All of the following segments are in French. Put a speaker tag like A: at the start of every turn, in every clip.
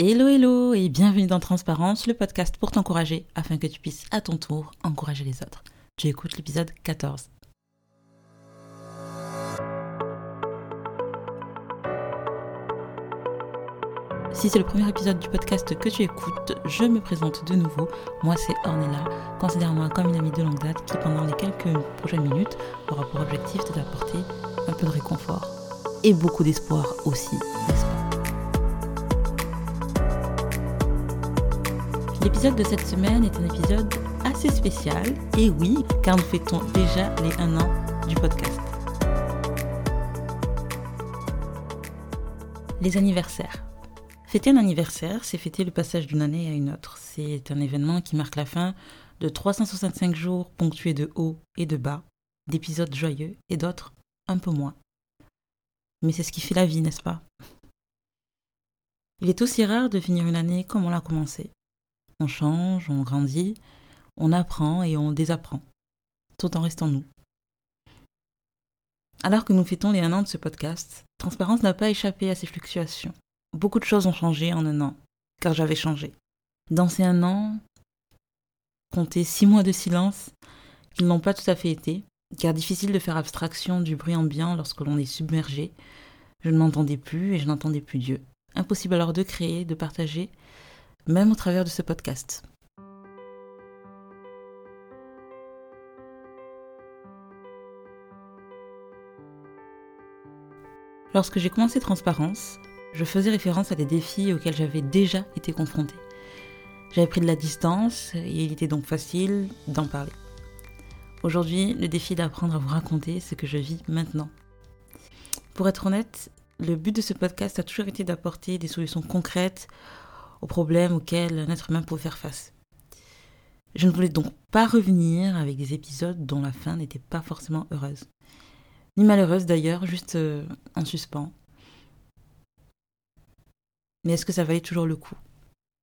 A: Hello hello et bienvenue dans Transparence, le podcast pour t'encourager afin que tu puisses à ton tour encourager les autres. Tu écoutes l'épisode 14. Si c'est le premier épisode du podcast que tu écoutes, je me présente de nouveau. Moi, c'est Ornella. Considère-moi comme une amie de longue date qui, pendant les quelques prochaines minutes, aura pour objectif de t'apporter un peu de réconfort et beaucoup d'espoir aussi, L'épisode de cette semaine est un épisode assez spécial, et oui, car nous fêtons déjà les 1 an du podcast. Les anniversaires. Fêter un anniversaire, c'est fêter le passage d'une année à une autre. C'est un événement qui marque la fin de 365 jours ponctués de hauts et de bas, d'épisodes joyeux et d'autres un peu moins. Mais c'est ce qui fait la vie, n'est-ce pas? Il est aussi rare de finir une année comme on l'a commencé. On change, on grandit, on apprend et on désapprend, tout en restant nous. Alors que nous fêtons les un an de ce podcast, Transparence n'a pas échappé à ces fluctuations. Beaucoup de choses ont changé en un an, car j'avais changé. Dans ces un an, compter six mois de silence, qu'ils n'ont pas tout à fait été, car difficile de faire abstraction du bruit ambiant lorsque l'on est submergé. Je ne m'entendais plus et je n'entendais plus Dieu. Impossible alors de créer, de partager, même au travers de ce podcast. Lorsque j'ai commencé Transparence, je faisais référence à des défis auxquels j'avais déjà été confrontée. J'avais pris de la distance et il était donc facile d'en parler. Aujourd'hui, le défi est d'apprendre à vous raconter ce que je vis maintenant. Pour être honnête, le but de ce podcast a toujours été d'apporter des solutions concrètes aux problèmes auxquels un être humain peut faire face. Je ne voulais donc pas revenir avec des épisodes dont la fin n'était pas forcément heureuse. Ni malheureuse d'ailleurs, juste euh, en suspens. Mais est-ce que ça valait toujours le coup?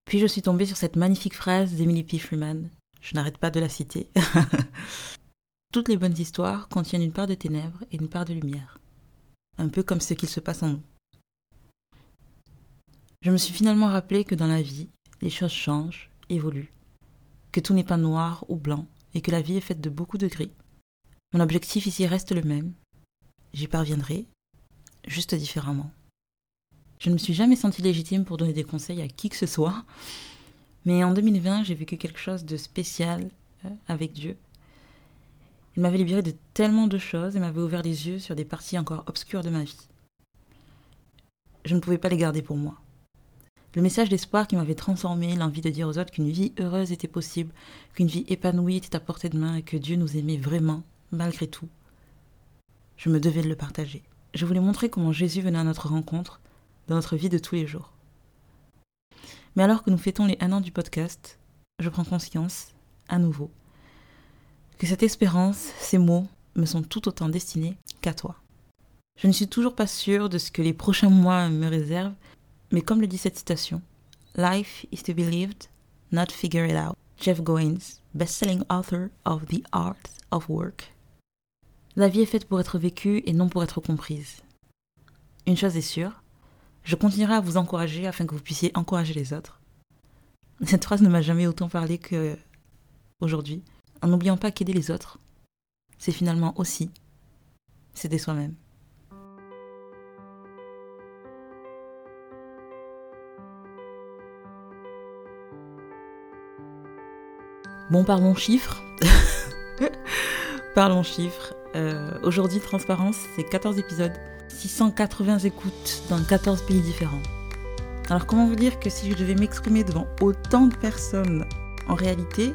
A: Puis je suis tombée sur cette magnifique phrase d'Emily P. Freeman. Je n'arrête pas de la citer. Toutes les bonnes histoires contiennent une part de ténèbres et une part de lumière. Un peu comme ce qu'il se passe en nous. Je me suis finalement rappelé que dans la vie, les choses changent, évoluent, que tout n'est pas noir ou blanc et que la vie est faite de beaucoup de gris. Mon objectif ici reste le même. J'y parviendrai, juste différemment. Je ne me suis jamais sentie légitime pour donner des conseils à qui que ce soit, mais en 2020, j'ai vécu quelque chose de spécial euh, avec Dieu. Il m'avait libéré de tellement de choses et m'avait ouvert les yeux sur des parties encore obscures de ma vie. Je ne pouvais pas les garder pour moi. Le message d'espoir qui m'avait transformé, l'envie de dire aux autres qu'une vie heureuse était possible, qu'une vie épanouie était à portée de main et que Dieu nous aimait vraiment, malgré tout. Je me devais de le partager. Je voulais montrer comment Jésus venait à notre rencontre dans notre vie de tous les jours. Mais alors que nous fêtons les un an du podcast, je prends conscience, à nouveau, que cette espérance, ces mots, me sont tout autant destinés qu'à toi. Je ne suis toujours pas sûre de ce que les prochains mois me réservent, mais comme le dit cette citation, Life is to be lived, not figure it out. Jeff Goins, best-selling author of The Art of Work. La vie est faite pour être vécue et non pour être comprise. Une chose est sûre, je continuerai à vous encourager afin que vous puissiez encourager les autres. Cette phrase ne m'a jamais autant parlé que aujourd'hui, en n'oubliant pas qu'aider les autres, c'est finalement aussi s'aider soi-même. Bon, parlons chiffres. parlons chiffres. Euh, aujourd'hui, Transparence, c'est 14 épisodes, 680 écoutes dans 14 pays différents. Alors, comment vous dire que si je devais m'exprimer devant autant de personnes, en réalité,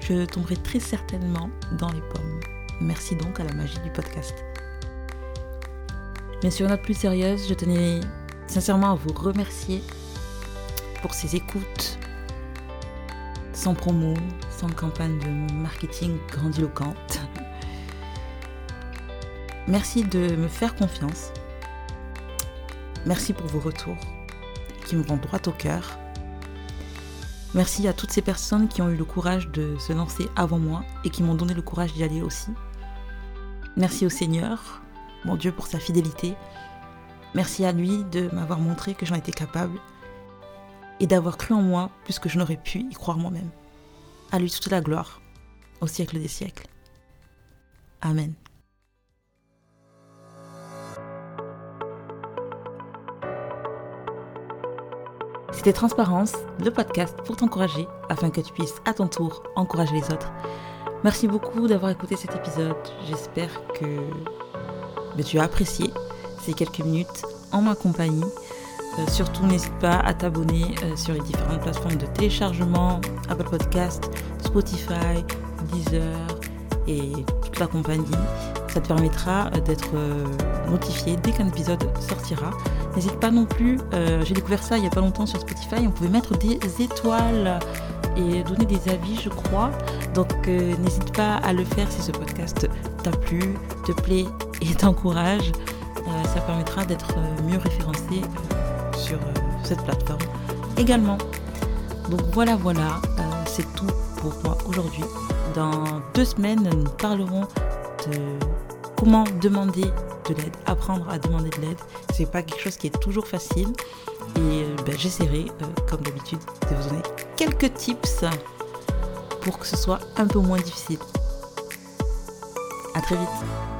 A: je tomberais très certainement dans les pommes. Merci donc à la magie du podcast. Mais sur une note plus sérieuse, je tenais sincèrement à vous remercier pour ces écoutes, sans promo, sans campagne de marketing grandiloquente. Merci de me faire confiance. Merci pour vos retours qui me vont droit au cœur. Merci à toutes ces personnes qui ont eu le courage de se lancer avant moi et qui m'ont donné le courage d'y aller aussi. Merci au Seigneur, mon Dieu, pour sa fidélité. Merci à lui de m'avoir montré que j'en étais capable et d'avoir cru en moi plus que je n'aurais pu y croire moi-même. À lui toute la gloire, au siècle des siècles. Amen. C'était Transparence, le podcast pour t'encourager afin que tu puisses à ton tour encourager les autres. Merci beaucoup d'avoir écouté cet épisode. J'espère que ben, tu as apprécié ces quelques minutes en ma compagnie. Euh, surtout, n'hésite pas à t'abonner euh, sur les différentes plateformes de téléchargement, Apple Podcast, Spotify, Deezer et toute la compagnie. Ça te permettra euh, d'être notifié dès qu'un épisode sortira. N'hésite pas non plus, j'ai découvert ça il n'y a pas longtemps sur Spotify, on pouvait mettre des étoiles et donner des avis, je crois. Donc n'hésite pas à le faire si ce podcast t'a plu, te plaît et t'encourage. ça permettra d'être mieux référencé sur euh, cette plateforme également. Donc voilà, voilà, euh, c'est tout pour moi aujourd'hui. Dans deux semaines, nous parlerons de comment demander de l'aide, apprendre à demander de l'aide. C'est pas quelque chose qui est toujours facile. Et euh, ben, j'essaierai, comme d'habitude, de vous donner quelques tips pour que ce soit un peu moins difficile. À très vite.